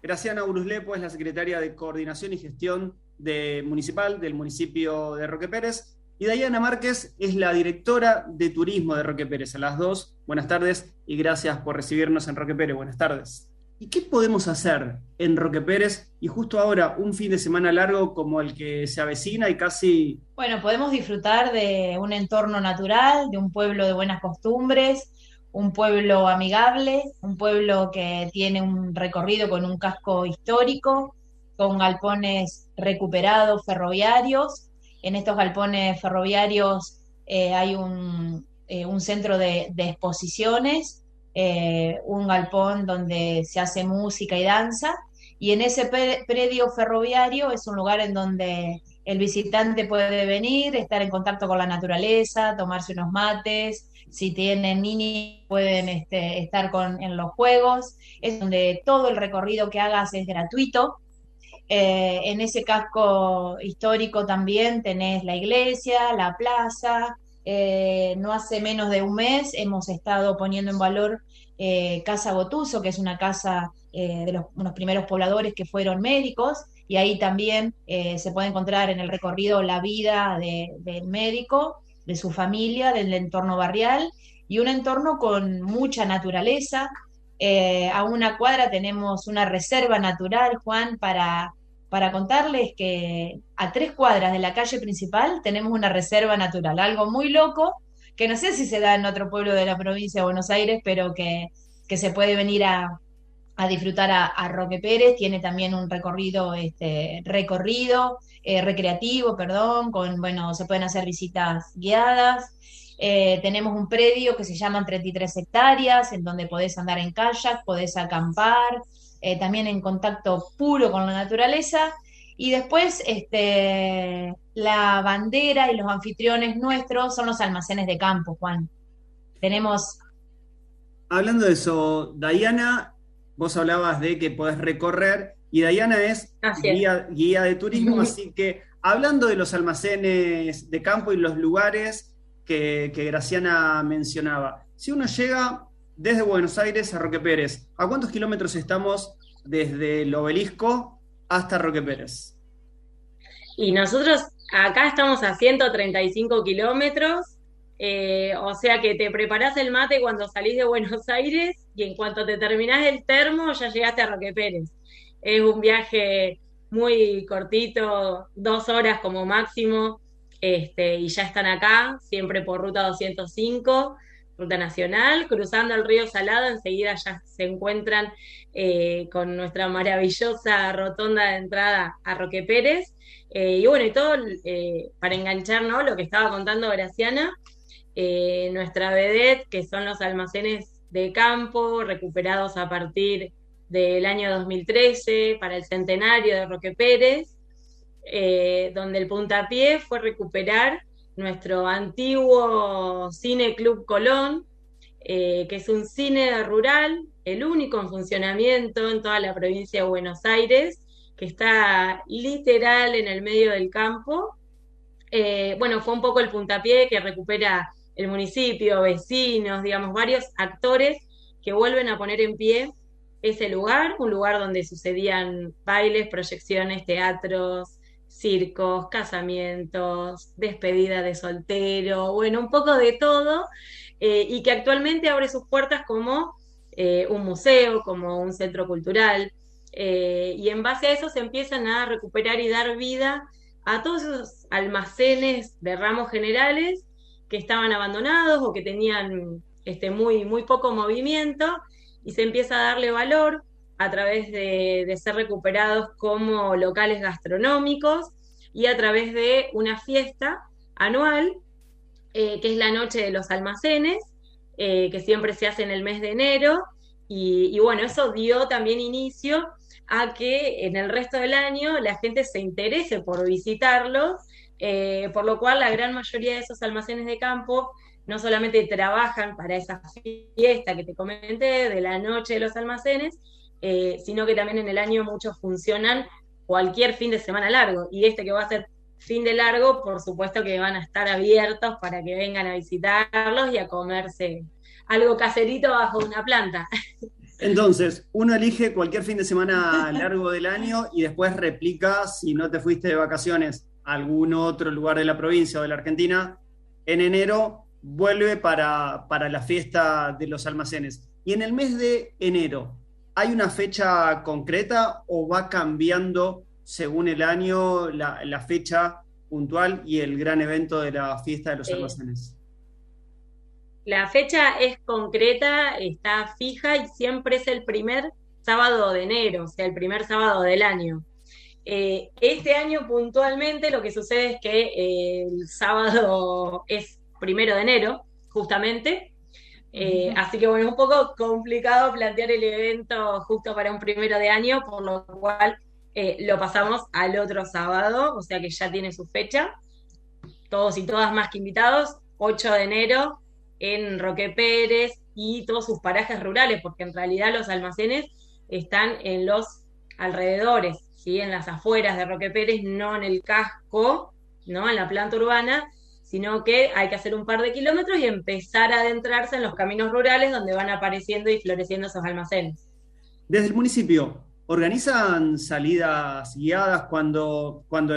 Graciana Uruslepo es la secretaria de Coordinación y Gestión de Municipal del municipio de Roque Pérez. Y Dayana Márquez es la directora de turismo de Roque Pérez. A las dos, buenas tardes y gracias por recibirnos en Roque Pérez. Buenas tardes. ¿Y qué podemos hacer en Roque Pérez y justo ahora un fin de semana largo como el que se avecina y casi... Bueno, podemos disfrutar de un entorno natural, de un pueblo de buenas costumbres, un pueblo amigable, un pueblo que tiene un recorrido con un casco histórico, con galpones recuperados ferroviarios. En estos galpones ferroviarios eh, hay un, eh, centro de, exposiciones, eh, un galpón donde se hace música y danza, y en ese predio ferroviario es un lugar en donde el visitante puede venir, estar en contacto con la naturaleza, tomarse unos mates, si tienen niños pueden este, estar con, en los juegos, es donde todo el recorrido que hagas es gratuito, eh, en ese casco histórico también tenés la iglesia, la plaza. Eh, no hace menos de un mes hemos estado poniendo en valor eh, Casa Gotuso, que es una casa de los unos primeros pobladores que fueron médicos, y ahí también se puede encontrar en el recorrido la vida del médico, de su familia, del entorno barrial, y un entorno con mucha naturaleza, a una cuadra tenemos una reserva natural, Juan, para para contarles que a tres cuadras de la calle principal tenemos una reserva natural, algo muy loco, que no sé si se da en otro pueblo de la provincia de Buenos Aires, pero que, se puede venir a, disfrutar a, Roque Pérez, tiene también un recorrido, este, recorrido, eh, recreativo, perdón, con, bueno, se pueden hacer visitas guiadas. Eh, tenemos un predio que se llama 33 hectáreas, en donde podés andar en kayak, podés acampar, eh, también en contacto puro con la naturaleza. Y después, este, la bandera y los anfitriones nuestros son los almacenes de campo, Juan. Tenemos... Hablando de eso, Dayana, vos hablabas de que podés recorrer y Dayana es, guía, guía, de turismo, así que hablando de los almacenes de campo y los lugares que, que Graciana mencionaba, si uno llega desde Buenos Aires a Roque Pérez. ¿A cuántos kilómetros estamos desde el obelisco hasta Roque Pérez? Y nosotros acá estamos a 135 kilómetros, eh, o sea que te preparás el mate cuando salís de Buenos Aires y en cuanto te terminás el termo ya llegaste a Roque Pérez. Es un viaje muy cortito, dos horas como máximo, este, y ya están acá, siempre por ruta 205 ruta nacional, cruzando el río Salado, enseguida ya se encuentran eh, con nuestra maravillosa rotonda de entrada a Roque Pérez. Eh, y bueno, y todo para enganchar lo que estaba contando Graciana, nuestra vedette, que son los almacenes de campo recuperados a partir del año 2013 para el centenario de Roque Pérez, donde el puntapié fue recuperar nuestro antiguo Cine Club Colón, eh, que es un cine rural, el único en funcionamiento en toda la provincia de Buenos Aires, que está literal en el medio del campo. Eh, bueno, fue un poco el puntapié que recupera el municipio, vecinos, digamos, varios actores que vuelven a poner en pie ese lugar, un lugar donde sucedían bailes, proyecciones, teatros, circos, casamientos, despedida de soltero, bueno, un poco de todo, eh, y que actualmente abre sus puertas como eh, un museo, como un centro cultural, eh, y en base a eso se empiezan a recuperar y dar vida a todos esos almacenes de ramos generales que estaban abandonados o que tenían este, muy, muy poco movimiento, y se empieza a darle valor a través de, ser recuperados como locales gastronómicos y a través de una fiesta anual, eh, que es la Noche de los Almacenes, eh, que siempre se hace en el mes de enero. Y, bueno, eso dio también inicio a que en el resto del año la gente se interese por visitarlos, eh, por lo cual la gran mayoría de esos almacenes de campo no solamente trabajan para esa fiesta que te comenté de la noche de los almacenes, eh, sino que también en el año muchos funcionan cualquier fin de semana largo. Y este que va a ser fin de largo, por supuesto que van a estar abiertos para que vengan a visitarlos y a comerse algo caserito bajo una planta. Entonces, uno elige cualquier fin de semana largo del año y después replica, si no te fuiste de vacaciones algún otro lugar de la provincia o de la Argentina, en enero vuelve para, la fiesta de los almacenes. Y en el mes de enero, ¿hay una fecha concreta o va cambiando según el año la, fecha puntual y el gran evento de la fiesta de los almacenes? La fecha es concreta, está fija y siempre es el primer sábado de enero, o sea, el primer sábado del año. Eh, este año puntualmente lo que sucede es que eh, el sábado es primero de enero, justamente. Eh, así que bueno, es un poco complicado plantear el evento justo para un primero de año, por lo cual lo pasamos al otro sábado, o sea que ya tiene su fecha. Todos y todas más que invitados, 8 de enero, en Roque Pérez y todos sus parajes rurales, porque en realidad los almacenes están en los alrededores, ¿sí? en las afueras de Roque Pérez, no en el casco, ¿no? en la planta urbana, sino que hay que hacer un par de kilómetros y empezar a adentrarse en los caminos rurales donde van apareciendo y floreciendo esos almacenes. Desde el municipio, ¿organizan salidas guiadas cuando, cuando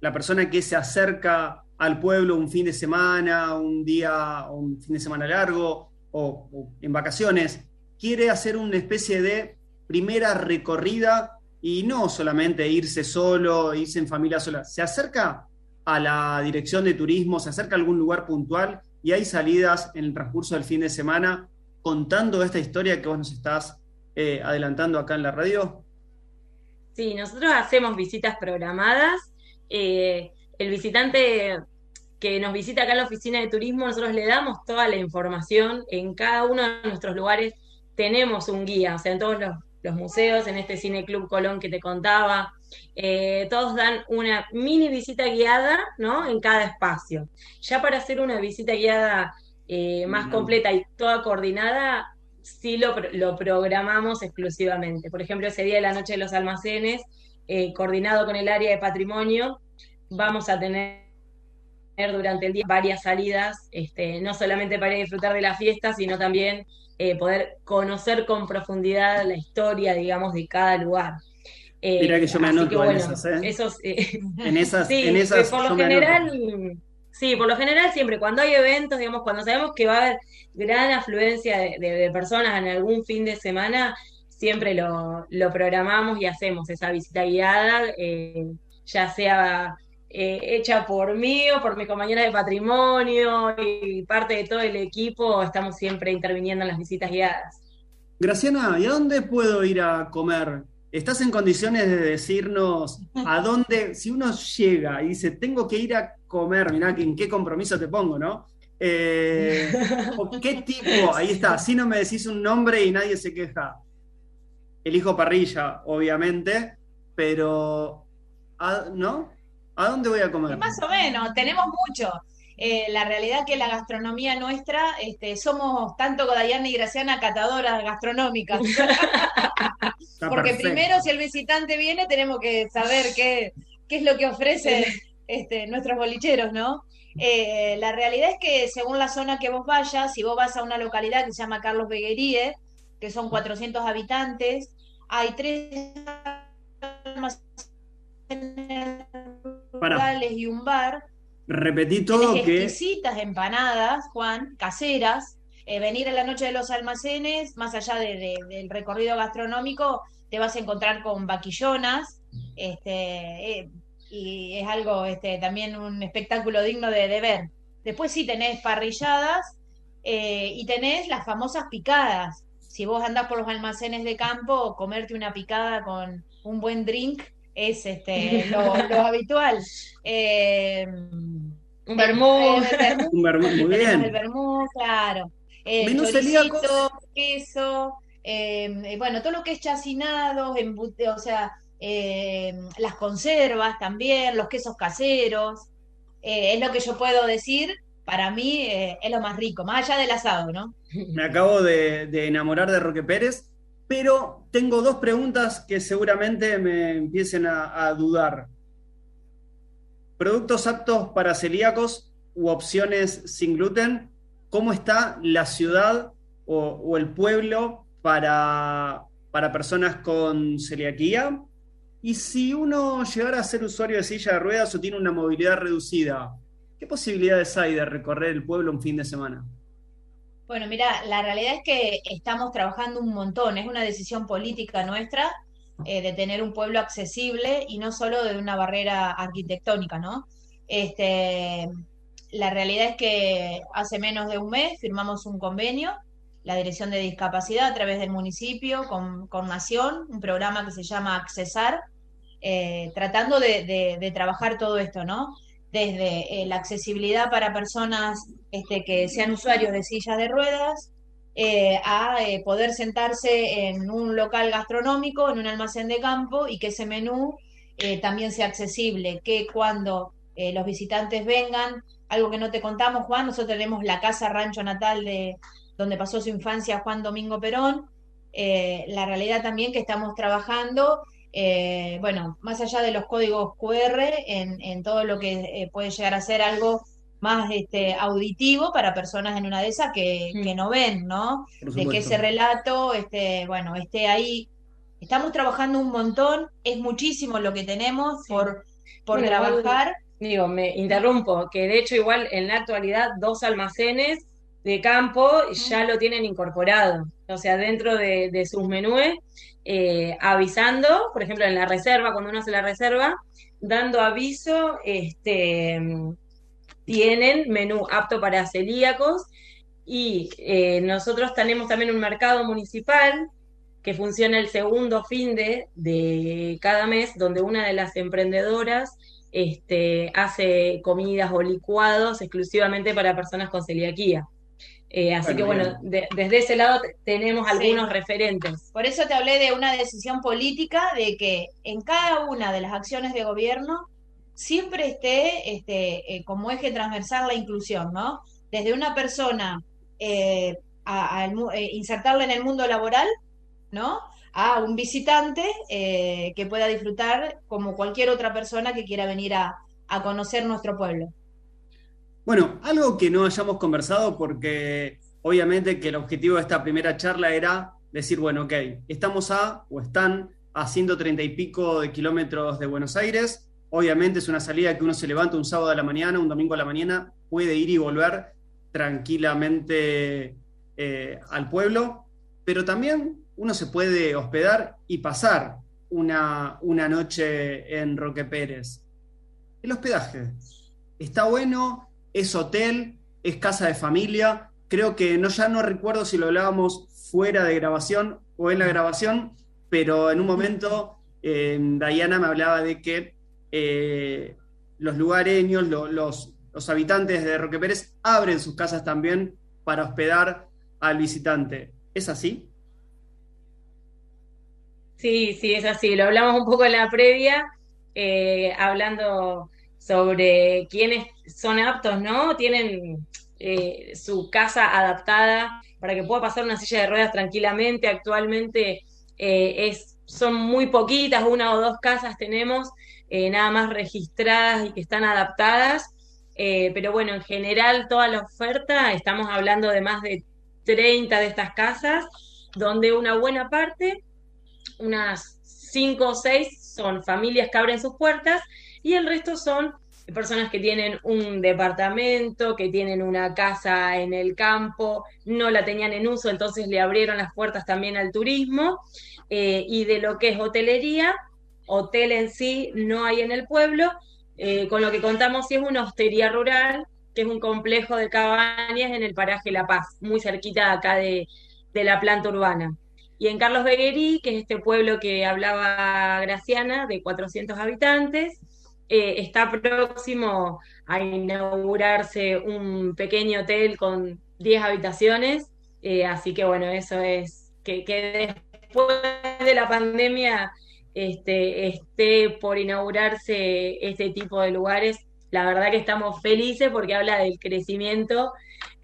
la persona que se acerca al pueblo un fin de semana, un día, un fin de semana largo o, en vacaciones, quiere hacer una especie de primera recorrida y no solamente irse solo, irse en familia sola, se acerca a la dirección de turismo, se acerca a algún lugar puntual y hay salidas en el transcurso del fin de semana contando esta historia que vos nos estás eh, adelantando acá en la radio. Sí, nosotros hacemos visitas programadas. Eh, el visitante que nos visita acá en la oficina de turismo, nosotros le damos toda la información. En cada uno de nuestros lugares tenemos un guía, o sea, en todos los, museos, en este Cine Club Colón que te contaba, eh, todos dan una mini visita guiada, ¿no? En cada espacio. Ya para hacer una visita guiada eh, más completa y toda coordinada, sí lo, lo, programamos exclusivamente. Por ejemplo, ese día de la noche de los almacenes, eh, coordinado con el área de patrimonio, vamos a tener durante el día varias salidas, este, no solamente para disfrutar de la fiesta, sino también eh, poder conocer con profundidad la historia, digamos, de cada lugar. Eh, Mira que yo me anoto en esas, ¿eh? Esos, en esas, sí, en esas por lo general, sí, por lo general siempre, cuando hay eventos, digamos, cuando sabemos que va a haber gran afluencia de, personas en algún fin de semana, siempre lo, lo programamos y hacemos esa visita guiada, ya sea eh, hecha por mí o por mi compañera de patrimonio y parte de todo el equipo, estamos siempre interviniendo en las visitas guiadas. Graciana, ¿y a dónde puedo ir a comer? ¿Estás en condiciones de decirnos a dónde, si uno llega y dice, tengo que ir a comer, mirá, ¿en qué compromiso te pongo, no? Eh, ¿Qué tipo? Ahí está, si no me decís un nombre y nadie se queja. Elijo parrilla, obviamente, pero, ¿no? ¿A dónde voy a comer? Más o menos, tenemos mucho. Eh, la realidad que la gastronomía nuestra, este, somos tanto Godayana y Graciana catadoras gastronómicas. Porque primero, si el visitante viene, tenemos que saber qué, qué es lo que ofrecen este, nuestros bolicheros, ¿no? Eh, la realidad es que según la zona que vos vayas, si vos vas a una localidad que se llama Carlos Begueríe, que son 400 habitantes, hay tres y un bar. Repetí todo que. Exquisitas empanadas, Juan, caseras. Eh, venir a la noche de los almacenes, más allá del recorrido gastronómico, te vas a encontrar con vaquillonas. Este, eh, y es algo este, también un espectáculo digno de, ver. Después sí tenés parrilladas eh, y tenés las famosas picadas. Si vos andás por los almacenes de campo, comerte una picada con un buen drink es este, lo, habitual. Eh, un vermú. un vermú, muy bien. El vermú, claro. Eh, queso, eh, bueno, todo lo que es chacinado, o sea, las conservas también, los quesos caseros. es lo que yo puedo decir. Para mí es lo más rico, más allá del asado, ¿no? Me acabo de, de enamorar de Roque Pérez pero tengo dos preguntas que seguramente me empiecen a, dudar. ¿Productos aptos para celíacos u opciones sin gluten? ¿Cómo está la ciudad o, el pueblo para, para personas con celiaquía. Y si uno llegara a ser usuario de silla de ruedas o tiene una movilidad reducida, ¿qué posibilidades hay de recorrer el pueblo un fin de semana? Bueno, mira, la realidad es que estamos trabajando un montón, es una decisión política nuestra eh, de tener un pueblo accesible y no solo de una barrera arquitectónica, ¿no? Este, la realidad es que hace menos de un mes firmamos un convenio, la Dirección de Discapacidad a través del municipio con, con Nación, un programa que se llama Accesar, eh, tratando de, trabajar todo esto, ¿no? Desde eh, la accesibilidad para personas este, que sean usuarios de sillas de ruedas, eh, a poder sentarse en un local gastronómico, en un almacén de campo y que ese menú también sea accesible, que cuando los visitantes vengan, algo que no te contamos, Juan, nosotros tenemos la casa rancho natal de donde pasó su infancia Juan Domingo Perón, la realidad también que estamos trabajando eh, bueno, más allá de los códigos QR, en, todo lo que eh, puede llegar a ser algo más este, auditivo para personas en una de esas que, mm. no ven, ¿no? De que ese relato, este, bueno, esté ahí. Estamos trabajando un montón, es muchísimo lo que tenemos por, por trabajar. digo, me interrumpo, que de hecho igual en la actualidad dos almacenes de campo ya lo tienen incorporado, o sea, dentro de, de sus menúes eh, avisando, por ejemplo, en la reserva, cuando uno hace la reserva, dando aviso, este, tienen menú apto para celíacos y eh, nosotros tenemos también un mercado municipal que funciona el segundo fin de, de cada mes, donde una de las emprendedoras este, hace comidas o licuados exclusivamente para personas con celiaquía. Eh, así que bueno, desde ese lado tenemos algunos referentes. Por eso te hablé de una decisión política, de que en cada una de las acciones de gobierno siempre esté este, eh, como eje transversal la inclusión, ¿no? Desde una persona eh, a, insertarla en el mundo laboral, ¿no? A un visitante que pueda disfrutar como cualquier otra persona que quiera venir a conocer nuestro pueblo. Bueno, algo que no hayamos conversado porque obviamente que el objetivo de esta primera charla era decir, bueno, ok, estamos a o están a 130 y pico de kilómetros de Buenos Aires. Obviamente es una salida que uno se levanta un sábado a la mañana, un domingo a la mañana, puede ir y volver tranquilamente eh, al pueblo, pero también uno se puede hospedar y pasar una, una noche en Roque Pérez. El hospedaje está bueno, es hotel, es casa de familia. Creo que no, ya no recuerdo si lo hablábamos fuera de grabación o en la grabación, pero en un momento eh, Diana me hablaba de que eh, los lugareños, los, habitantes de Roque Pérez abren sus casas también para hospedar al visitante. ¿Es así? Sí, sí, es así. Lo hablamos un poco en la previa, eh, hablando sobre quiénes son aptos, ¿no? Tienen eh, su casa adaptada para que pueda pasar una silla de ruedas tranquilamente. Actualmente eh, es, son muy poquitas, una o dos casas tenemos eh, nada más registradas y que están adaptadas. pero bueno, en general toda la oferta, estamos hablando de más de 30 de estas casas, donde una buena parte, unas 5 o 6 son familias que abren sus puertas y el resto son personas que tienen un departamento, que tienen una casa en el campo, no la tenían en uso, entonces le abrieron las puertas también al turismo. Eh, y de lo que es hotelería, hotel en sí no hay en el pueblo, eh, con lo que contamos sí es una hostería rural, que es un complejo de cabañas en el paraje La Paz, muy cerquita acá de, de la planta urbana. Y en Carlos Beguerí, que es este pueblo que hablaba Graciana, de 400 habitantes, eh, está próximo a inaugurarse un pequeño hotel con 10 habitaciones, eh, así que bueno, eso es que, después de la pandemia este, esté por inaugurarse este tipo de lugares. La verdad que estamos felices porque habla del crecimiento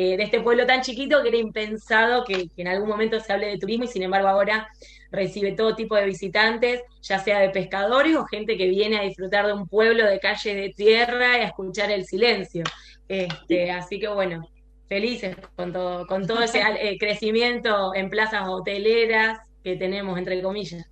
eh, de este pueblo tan chiquito que era impensado que, que en algún momento se hable de turismo y sin embargo ahora recibe todo tipo de visitantes, ya sea de pescadores o gente que viene a disfrutar de un pueblo de calles de tierra y a escuchar el silencio. Este, así que bueno, felices con todo, con todo ese eh, crecimiento en plazas hoteleras que tenemos, entre comillas.